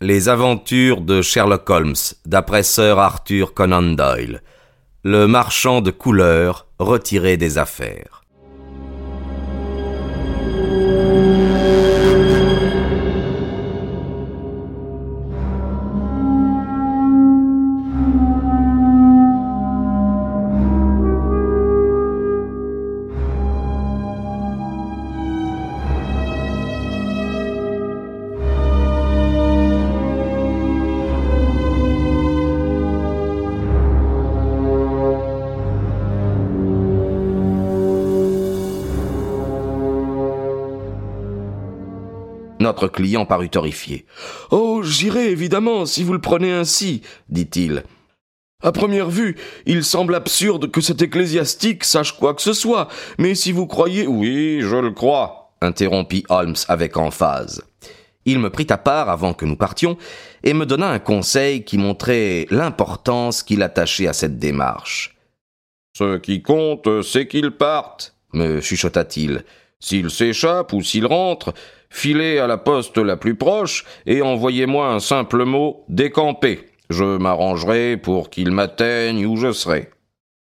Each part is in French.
Les aventures de Sherlock Holmes, d'après Sir Arthur Conan Doyle. Le marchand de couleurs retiré des affaires. Notre client parut horrifié. Oh, j'irai évidemment si vous le prenez ainsi, dit-il. À première vue, il semble absurde que cet ecclésiastique sache quoi que ce soit, mais si vous croyez. Oui, je le crois, interrompit Holmes avec emphase. Il me prit à part avant que nous partions et me donna un conseil qui montrait l'importance qu'il attachait à cette démarche. Ce qui compte, c'est qu'il parte, me chuchota-t-il. S'il s'échappe ou s'il rentre, filez à la poste la plus proche et envoyez-moi un simple mot décampé. Je m'arrangerai pour qu'il m'atteigne où je serai.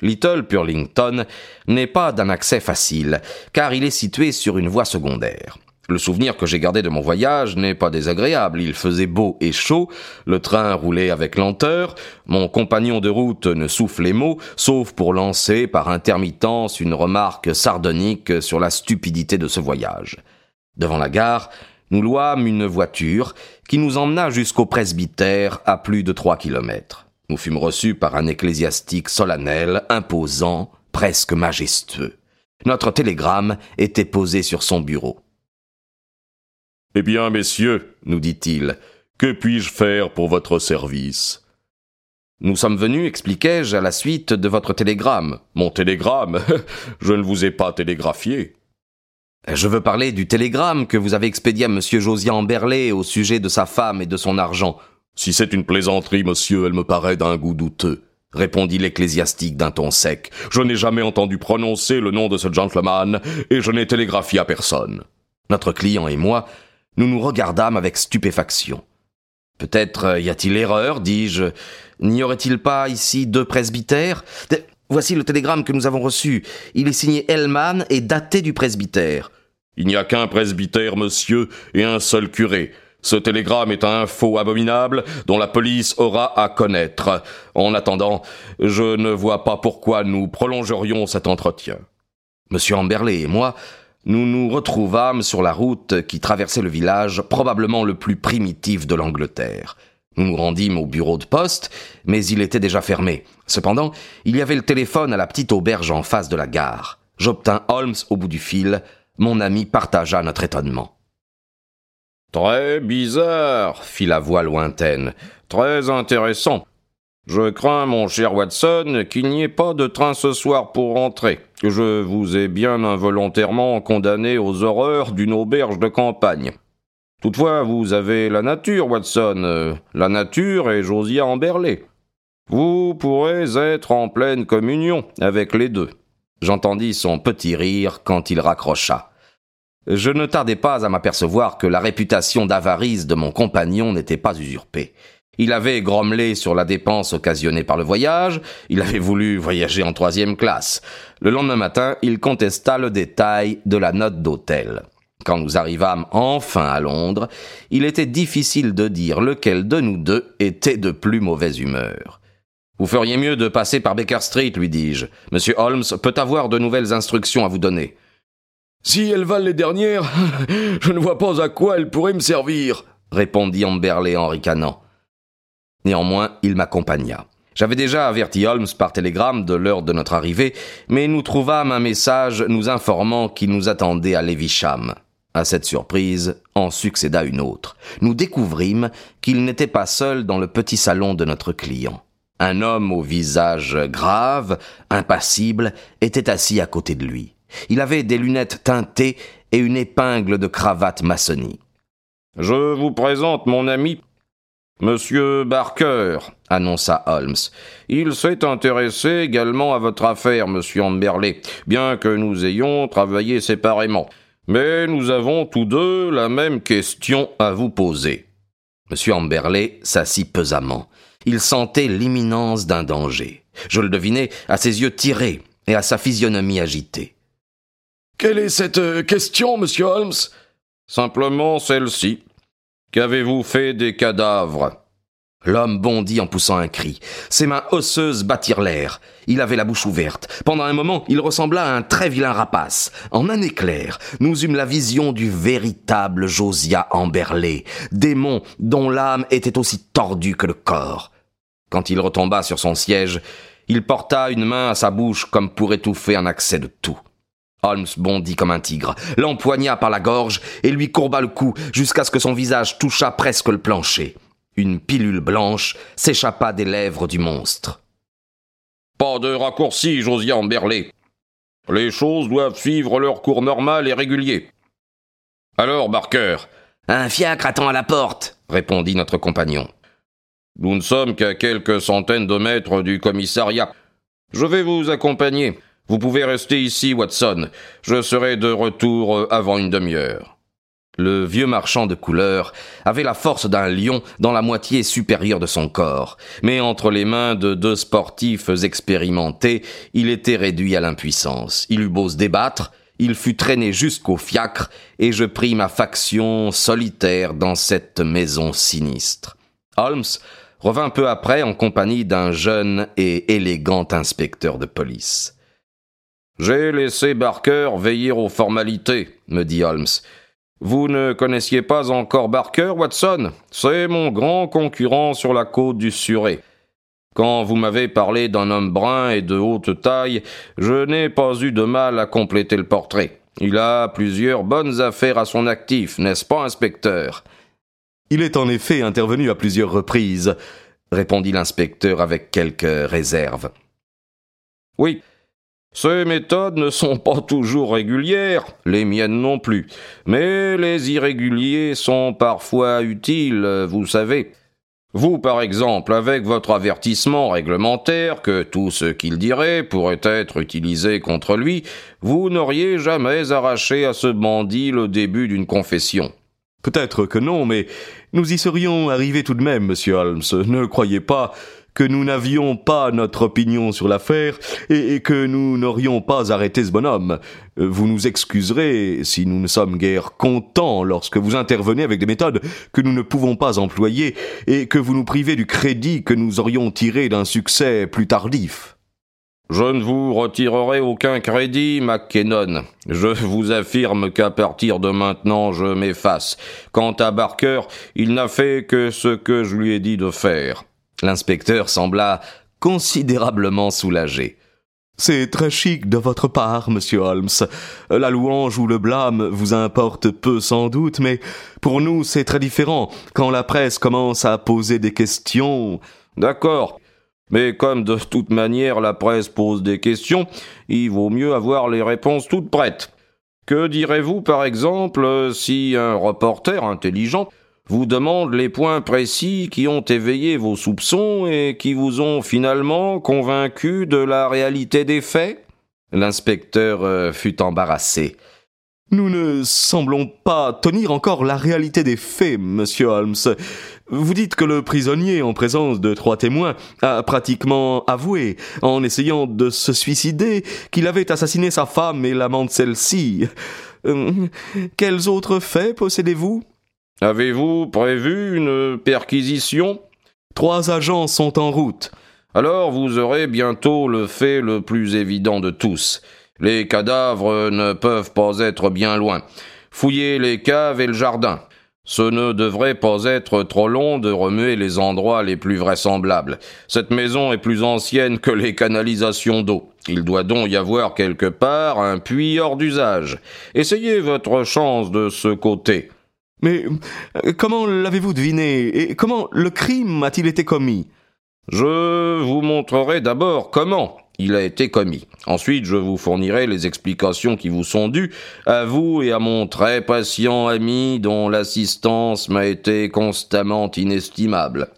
Little Purlington n'est pas d'un accès facile, car il est situé sur une voie secondaire. Le souvenir que j'ai gardé de mon voyage n'est pas désagréable. Il faisait beau et chaud, le train roulait avec lenteur, mon compagnon de route ne soufflait mot, sauf pour lancer par intermittence une remarque sardonique sur la stupidité de ce voyage. Devant la gare, nous louâmes une voiture qui nous emmena jusqu'au presbytère à plus de trois kilomètres. Nous fûmes reçus par un ecclésiastique solennel, imposant, presque majestueux. Notre télégramme était posé sur son bureau. Eh bien, messieurs, nous dit-il, que puis-je faire pour votre service? Nous sommes venus, expliquai-je, à la suite de votre télégramme. Mon télégramme? Je ne vous ai pas télégraphié. Je veux parler du télégramme que vous avez expédié à M. Josian Berlé au sujet de sa femme et de son argent. Si c'est une plaisanterie, monsieur, elle me paraît d'un goût douteux, répondit l'ecclésiastique d'un ton sec. Je n'ai jamais entendu prononcer le nom de ce gentleman, et je n'ai télégraphié à personne. Notre client et moi nous nous regardâmes avec stupéfaction. Peut-être euh, y a-t-il erreur, dis-je? N'y aurait-il pas ici deux presbytères? Voici le télégramme que nous avons reçu. Il est signé Hellman et daté du presbytère. Il n'y a qu'un presbytère, monsieur, et un seul curé. Ce télégramme est un faux abominable dont la police aura à connaître. En attendant, je ne vois pas pourquoi nous prolongerions cet entretien. Monsieur Amberley et moi nous nous retrouvâmes sur la route qui traversait le village, probablement le plus primitif de l'Angleterre. Nous nous rendîmes au bureau de poste, mais il était déjà fermé. Cependant, il y avait le téléphone à la petite auberge en face de la gare. J'obtins Holmes au bout du fil. Mon ami partagea notre étonnement. Très bizarre, fit la voix lointaine. Très intéressant. Je crains, mon cher Watson, qu'il n'y ait pas de train ce soir pour rentrer. Je vous ai bien involontairement condamné aux horreurs d'une auberge de campagne. Toutefois, vous avez la nature, Watson, la nature et Josiah Amberley. Vous pourrez être en pleine communion avec les deux. J'entendis son petit rire quand il raccrocha. Je ne tardai pas à m'apercevoir que la réputation d'avarice de mon compagnon n'était pas usurpée. Il avait grommelé sur la dépense occasionnée par le voyage, il avait voulu voyager en troisième classe. Le lendemain matin, il contesta le détail de la note d'hôtel. Quand nous arrivâmes enfin à Londres, il était difficile de dire lequel de nous deux était de plus mauvaise humeur. Vous feriez mieux de passer par Baker Street, lui dis-je. Monsieur Holmes peut avoir de nouvelles instructions à vous donner. Si elles valent les dernières, je ne vois pas à quoi elles pourraient me servir, répondit Amberley en ricanant. Néanmoins, il m'accompagna. J'avais déjà averti Holmes par télégramme de l'heure de notre arrivée, mais nous trouvâmes un message nous informant qu'il nous attendait à Levisham. À cette surprise, en succéda une autre. Nous découvrîmes qu'il n'était pas seul dans le petit salon de notre client. Un homme au visage grave, impassible, était assis à côté de lui. Il avait des lunettes teintées et une épingle de cravate maçonnique. Je vous présente mon ami Monsieur Barker, annonça Holmes. Il s'est intéressé également à votre affaire, monsieur Amberley, bien que nous ayons travaillé séparément. Mais nous avons tous deux la même question à vous poser. M. Amberley s'assit pesamment. Il sentait l'imminence d'un danger. Je le devinais à ses yeux tirés et à sa physionomie agitée. Quelle est cette euh, question, monsieur Holmes? Simplement celle-ci. Qu'avez-vous fait des cadavres? L'homme bondit en poussant un cri. Ses mains osseuses battirent l'air. Il avait la bouche ouverte. Pendant un moment, il ressembla à un très vilain rapace. En un éclair, nous eûmes la vision du véritable Josiah Amberley, démon dont l'âme était aussi tordue que le corps. Quand il retomba sur son siège, il porta une main à sa bouche comme pour étouffer un accès de toux. Holmes bondit comme un tigre, l'empoigna par la gorge et lui courba le cou jusqu'à ce que son visage touchât presque le plancher. Une pilule blanche s'échappa des lèvres du monstre. Pas de raccourci, Josiah Amberley. Les choses doivent suivre leur cours normal et régulier. Alors, Barker Un fiacre attend à la porte, répondit notre compagnon. Nous ne sommes qu'à quelques centaines de mètres du commissariat. Je vais vous accompagner. Vous pouvez rester ici, Watson. Je serai de retour avant une demi-heure. Le vieux marchand de couleurs avait la force d'un lion dans la moitié supérieure de son corps, mais entre les mains de deux sportifs expérimentés, il était réduit à l'impuissance. Il eut beau se débattre, il fut traîné jusqu'au fiacre, et je pris ma faction solitaire dans cette maison sinistre. Holmes revint peu après en compagnie d'un jeune et élégant inspecteur de police. J'ai laissé Barker veiller aux formalités, me dit Holmes. Vous ne connaissiez pas encore Barker, Watson? C'est mon grand concurrent sur la côte du Surrey. Quand vous m'avez parlé d'un homme brun et de haute taille, je n'ai pas eu de mal à compléter le portrait. Il a plusieurs bonnes affaires à son actif, n'est-ce pas, inspecteur? Il est en effet intervenu à plusieurs reprises, répondit l'inspecteur avec quelques réserves. Oui, ces méthodes ne sont pas toujours régulières, les miennes non plus, mais les irréguliers sont parfois utiles, vous savez. Vous, par exemple, avec votre avertissement réglementaire que tout ce qu'il dirait pourrait être utilisé contre lui, vous n'auriez jamais arraché à ce bandit le début d'une confession. Peut-être que non, mais nous y serions arrivés tout de même, monsieur Holmes. Ne croyez pas que nous n'avions pas notre opinion sur l'affaire et, que nous n'aurions pas arrêté ce bonhomme. Euh, vous nous excuserez si nous ne sommes guère contents lorsque vous intervenez avec des méthodes que nous ne pouvons pas employer et que vous nous privez du crédit que nous aurions tiré d'un succès plus tardif. Je ne vous retirerai aucun crédit, McKinnon. Je vous affirme qu'à partir de maintenant, je m'efface. Quant à Barker, il n'a fait que ce que je lui ai dit de faire. L'inspecteur sembla considérablement soulagé. C'est très chic de votre part, monsieur Holmes. La louange ou le blâme vous importe peu sans doute, mais pour nous c'est très différent. Quand la presse commence à poser des questions. D'accord. Mais comme de toute manière la presse pose des questions, il vaut mieux avoir les réponses toutes prêtes. Que direz-vous par exemple si un reporter intelligent vous demande les points précis qui ont éveillé vos soupçons et qui vous ont finalement convaincu de la réalité des faits L'inspecteur euh, fut embarrassé. Nous ne semblons pas tenir encore la réalité des faits, monsieur Holmes. Vous dites que le prisonnier, en présence de trois témoins, a pratiquement avoué, en essayant de se suicider, qu'il avait assassiné sa femme et l'amant de celle-ci. Euh, quels autres faits possédez-vous? Avez-vous prévu une perquisition? Trois agents sont en route. Alors vous aurez bientôt le fait le plus évident de tous. Les cadavres ne peuvent pas être bien loin. Fouillez les caves et le jardin. Ce ne devrait pas être trop long de remuer les endroits les plus vraisemblables. Cette maison est plus ancienne que les canalisations d'eau. Il doit donc y avoir quelque part un puits hors d'usage. Essayez votre chance de ce côté. Mais euh, comment l'avez-vous deviné Et comment le crime a-t-il été commis? Je vous montrerai d'abord comment il a été commis. Ensuite, je vous fournirai les explications qui vous sont dues, à vous et à mon très patient ami dont l'assistance m'a été constamment inestimable.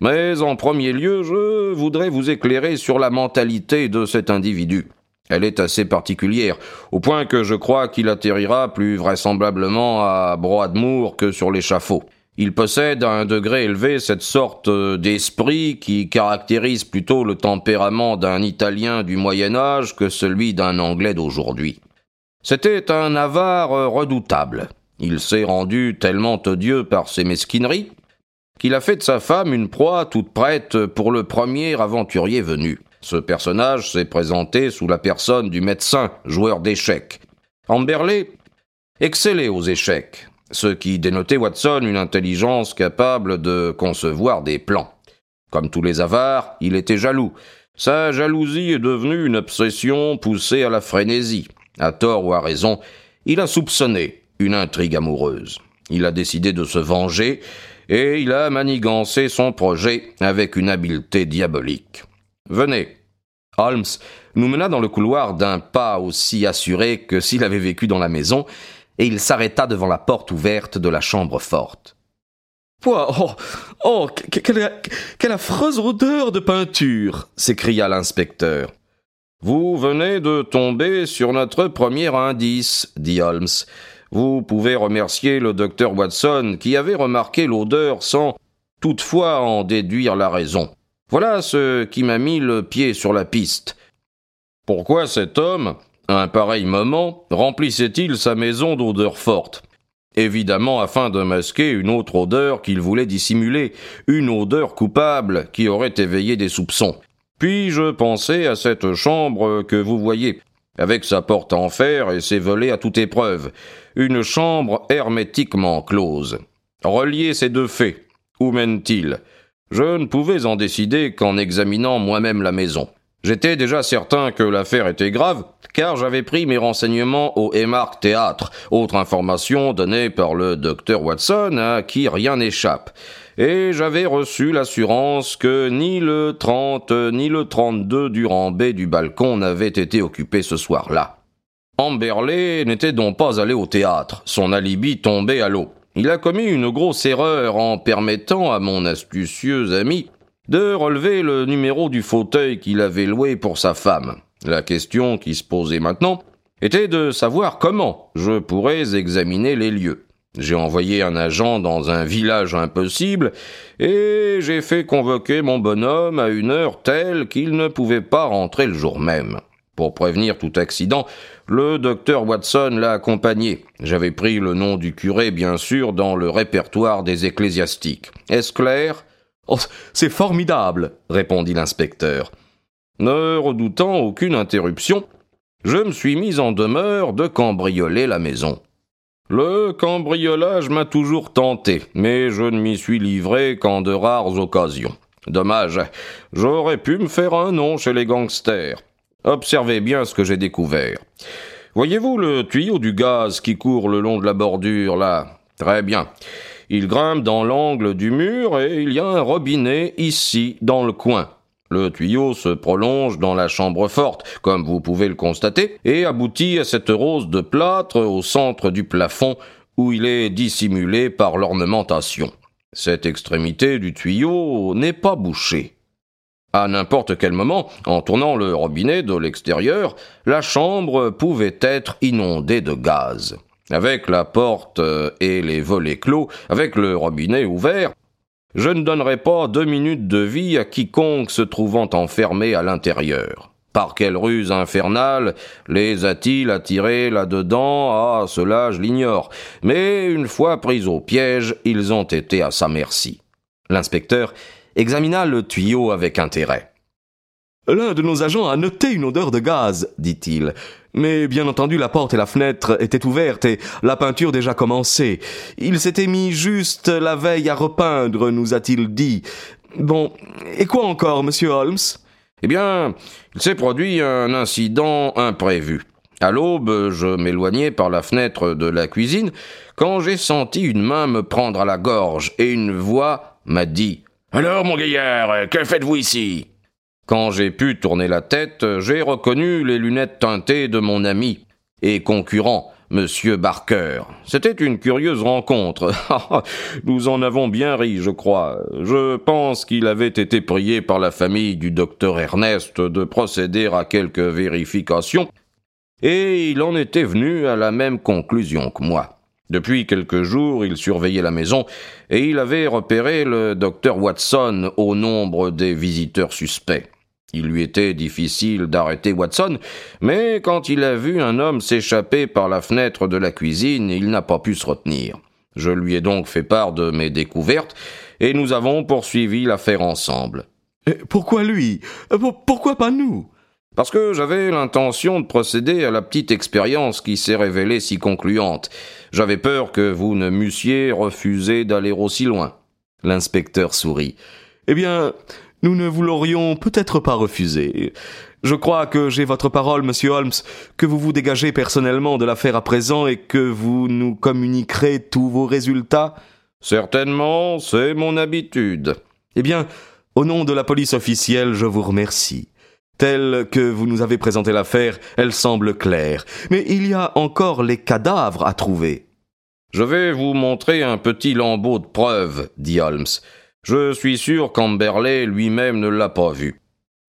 Mais en premier lieu, je voudrais vous éclairer sur la mentalité de cet individu. Elle est assez particulière, au point que je crois qu'il atterrira plus vraisemblablement à Broadmoor que sur l'échafaud. Il possède à un degré élevé cette sorte d'esprit qui caractérise plutôt le tempérament d'un Italien du Moyen Âge que celui d'un Anglais d'aujourd'hui. C'était un avare redoutable. Il s'est rendu tellement odieux par ses mesquineries qu'il a fait de sa femme une proie toute prête pour le premier aventurier venu. Ce personnage s'est présenté sous la personne du médecin, joueur d'échecs. Amberley excellait aux échecs, ce qui dénotait Watson une intelligence capable de concevoir des plans. Comme tous les avares, il était jaloux. Sa jalousie est devenue une obsession poussée à la frénésie. À tort ou à raison, il a soupçonné une intrigue amoureuse. Il a décidé de se venger et il a manigancé son projet avec une habileté diabolique. Venez. Holmes nous mena dans le couloir d'un pas aussi assuré que s'il avait vécu dans la maison, et il s'arrêta devant la porte ouverte de la chambre forte. Oh, oh, quelle, quelle affreuse odeur de peinture s'écria l'inspecteur. Vous venez de tomber sur notre premier indice, dit Holmes. Vous pouvez remercier le docteur Watson qui avait remarqué l'odeur sans toutefois en déduire la raison. Voilà ce qui m'a mis le pied sur la piste. Pourquoi cet homme, à un pareil moment, remplissait-il sa maison d'odeurs fortes? Évidemment afin de masquer une autre odeur qu'il voulait dissimuler, une odeur coupable qui aurait éveillé des soupçons. Puis je pensais à cette chambre que vous voyez, avec sa porte en fer et ses volets à toute épreuve, une chambre hermétiquement close. Reliez ces deux faits. Où mène-t-il? Je ne pouvais en décider qu'en examinant moi-même la maison. J'étais déjà certain que l'affaire était grave, car j'avais pris mes renseignements au Emark Théâtre, autre information donnée par le docteur Watson à qui rien n'échappe. Et j'avais reçu l'assurance que ni le 30 ni le 32 du rambé du balcon n'avaient été occupés ce soir-là. Amberley n'était donc pas allé au théâtre, son alibi tombait à l'eau. Il a commis une grosse erreur en permettant à mon astucieux ami de relever le numéro du fauteuil qu'il avait loué pour sa femme. La question qui se posait maintenant était de savoir comment je pourrais examiner les lieux. J'ai envoyé un agent dans un village impossible et j'ai fait convoquer mon bonhomme à une heure telle qu'il ne pouvait pas rentrer le jour même. Pour prévenir tout accident, le docteur Watson l'a accompagné. J'avais pris le nom du curé, bien sûr, dans le répertoire des ecclésiastiques. Est-ce clair? Oh, c'est formidable, répondit l'inspecteur. Ne redoutant aucune interruption, je me suis mis en demeure de cambrioler la maison. Le cambriolage m'a toujours tenté, mais je ne m'y suis livré qu'en de rares occasions. Dommage, j'aurais pu me faire un nom chez les gangsters. Observez bien ce que j'ai découvert. Voyez-vous le tuyau du gaz qui court le long de la bordure, là? Très bien. Il grimpe dans l'angle du mur et il y a un robinet ici, dans le coin. Le tuyau se prolonge dans la chambre forte, comme vous pouvez le constater, et aboutit à cette rose de plâtre au centre du plafond où il est dissimulé par l'ornementation. Cette extrémité du tuyau n'est pas bouchée. À n'importe quel moment, en tournant le robinet de l'extérieur, la chambre pouvait être inondée de gaz. Avec la porte euh, et les volets clos, avec le robinet ouvert, je ne donnerai pas deux minutes de vie à quiconque se trouvant enfermé à l'intérieur. Par quelle ruse infernale les a-t-il attirés là-dedans? Ah, cela je l'ignore. Mais une fois pris au piège, ils ont été à sa merci. L'inspecteur examina le tuyau avec intérêt. L'un de nos agents a noté une odeur de gaz, dit-il. Mais bien entendu, la porte et la fenêtre étaient ouvertes et la peinture déjà commencée. Il s'était mis juste la veille à repeindre, nous a-t-il dit. Bon, et quoi encore, monsieur Holmes? Eh bien, il s'est produit un incident imprévu. À l'aube, je m'éloignais par la fenêtre de la cuisine quand j'ai senti une main me prendre à la gorge et une voix m'a dit alors, mon gaillard, que faites-vous ici? Quand j'ai pu tourner la tête, j'ai reconnu les lunettes teintées de mon ami et concurrent, Monsieur Barker. C'était une curieuse rencontre. Nous en avons bien ri, je crois. Je pense qu'il avait été prié par la famille du docteur Ernest de procéder à quelques vérifications, et il en était venu à la même conclusion que moi. Depuis quelques jours, il surveillait la maison et il avait repéré le docteur Watson au nombre des visiteurs suspects. Il lui était difficile d'arrêter Watson, mais quand il a vu un homme s'échapper par la fenêtre de la cuisine, il n'a pas pu se retenir. Je lui ai donc fait part de mes découvertes, et nous avons poursuivi l'affaire ensemble. pourquoi lui? Pourquoi pas nous? Parce que j'avais l'intention de procéder à la petite expérience qui s'est révélée si concluante. J'avais peur que vous ne m'eussiez refusé d'aller aussi loin. L'inspecteur sourit. Eh bien, nous ne vous l'aurions peut-être pas refusé. Je crois que j'ai votre parole, monsieur Holmes, que vous vous dégagez personnellement de l'affaire à présent et que vous nous communiquerez tous vos résultats. Certainement, c'est mon habitude. Eh bien, au nom de la police officielle, je vous remercie. Telle que vous nous avez présenté l'affaire, elle semble claire. Mais il y a encore les cadavres à trouver. Je vais vous montrer un petit lambeau de preuve, dit Holmes. Je suis sûr qu'Amberley lui-même ne l'a pas vu.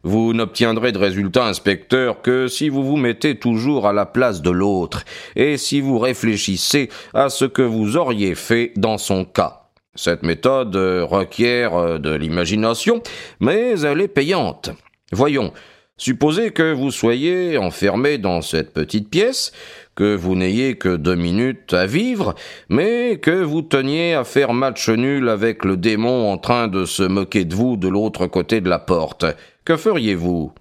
Vous n'obtiendrez de résultat, inspecteur, que si vous vous mettez toujours à la place de l'autre, et si vous réfléchissez à ce que vous auriez fait dans son cas. Cette méthode requiert de l'imagination, mais elle est payante. Voyons, supposez que vous soyez enfermé dans cette petite pièce, que vous n'ayez que deux minutes à vivre, mais que vous teniez à faire match nul avec le démon en train de se moquer de vous de l'autre côté de la porte. Que feriez-vous?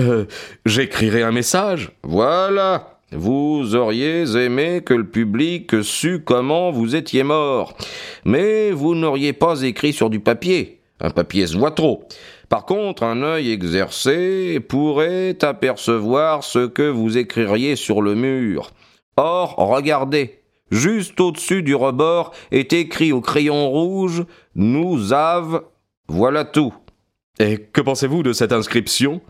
Euh. J'écrirais un message. Voilà. Vous auriez aimé que le public sût comment vous étiez mort. Mais vous n'auriez pas écrit sur du papier. Un papier se voit trop. Par contre, un œil exercé pourrait apercevoir ce que vous écririez sur le mur. Or, regardez, juste au-dessus du rebord est écrit au crayon rouge Nous avons. Voilà tout. Et que pensez-vous de cette inscription?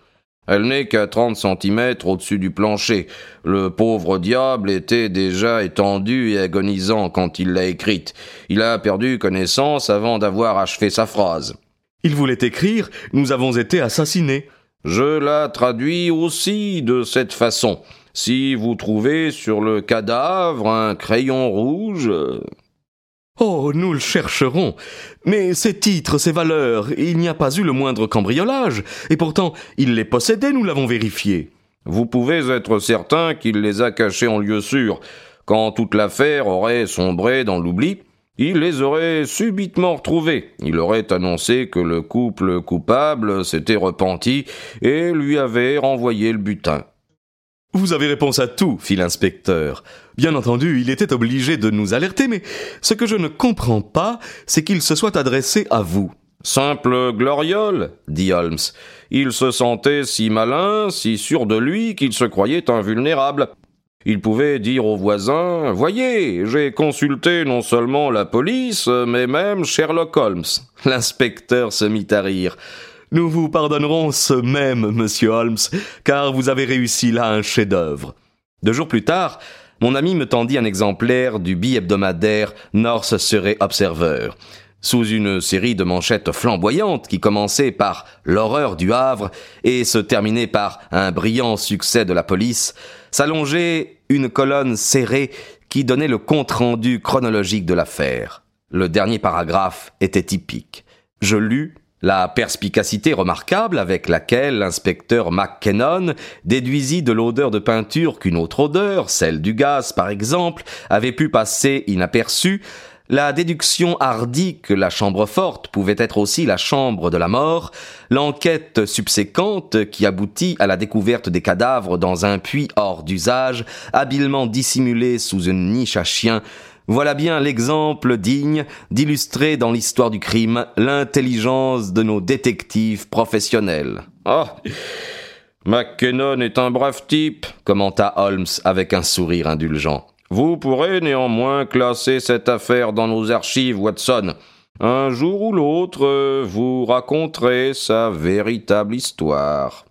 Elle n'est qu'à trente centimètres au-dessus du plancher. Le pauvre diable était déjà étendu et agonisant quand il l'a écrite. Il a perdu connaissance avant d'avoir achevé sa phrase. Il voulait écrire Nous avons été assassinés. Je la traduis aussi de cette façon. Si vous trouvez sur le cadavre un crayon rouge. Oh, nous le chercherons. Mais ces titres, ces valeurs, il n'y a pas eu le moindre cambriolage, et pourtant il les possédait, nous l'avons vérifié. Vous pouvez être certain qu'il les a cachés en lieu sûr. Quand toute l'affaire aurait sombré dans l'oubli, il les aurait subitement retrouvés. Il aurait annoncé que le couple coupable s'était repenti et lui avait renvoyé le butin. Vous avez réponse à tout, fit l'inspecteur. Bien entendu, il était obligé de nous alerter, mais ce que je ne comprends pas, c'est qu'il se soit adressé à vous. Simple gloriole, dit Holmes. Il se sentait si malin, si sûr de lui, qu'il se croyait invulnérable. Il pouvait dire aux voisins Voyez, j'ai consulté non seulement la police, mais même Sherlock Holmes. L'inspecteur se mit à rire. Nous vous pardonnerons ce même, monsieur Holmes, car vous avez réussi là un chef-d'œuvre. Deux jours plus tard, mon ami me tendit un exemplaire du bi-hebdomadaire North Surrey Observer. Sous une série de manchettes flamboyantes qui commençaient par l'horreur du Havre et se terminaient par un brillant succès de la police, s'allongeait une colonne serrée qui donnait le compte-rendu chronologique de l'affaire. Le dernier paragraphe était typique. Je lus la perspicacité remarquable avec laquelle l'inspecteur McKennon déduisit de l'odeur de peinture qu'une autre odeur, celle du gaz par exemple, avait pu passer inaperçue, la déduction hardie que la chambre forte pouvait être aussi la chambre de la mort, l'enquête subséquente qui aboutit à la découverte des cadavres dans un puits hors d'usage, habilement dissimulé sous une niche à chien, voilà bien l'exemple digne d'illustrer dans l'histoire du crime l'intelligence de nos détectives professionnels. Oh McKinnon est un brave type, commenta Holmes avec un sourire indulgent. Vous pourrez néanmoins classer cette affaire dans nos archives, Watson. Un jour ou l'autre, vous raconterez sa véritable histoire.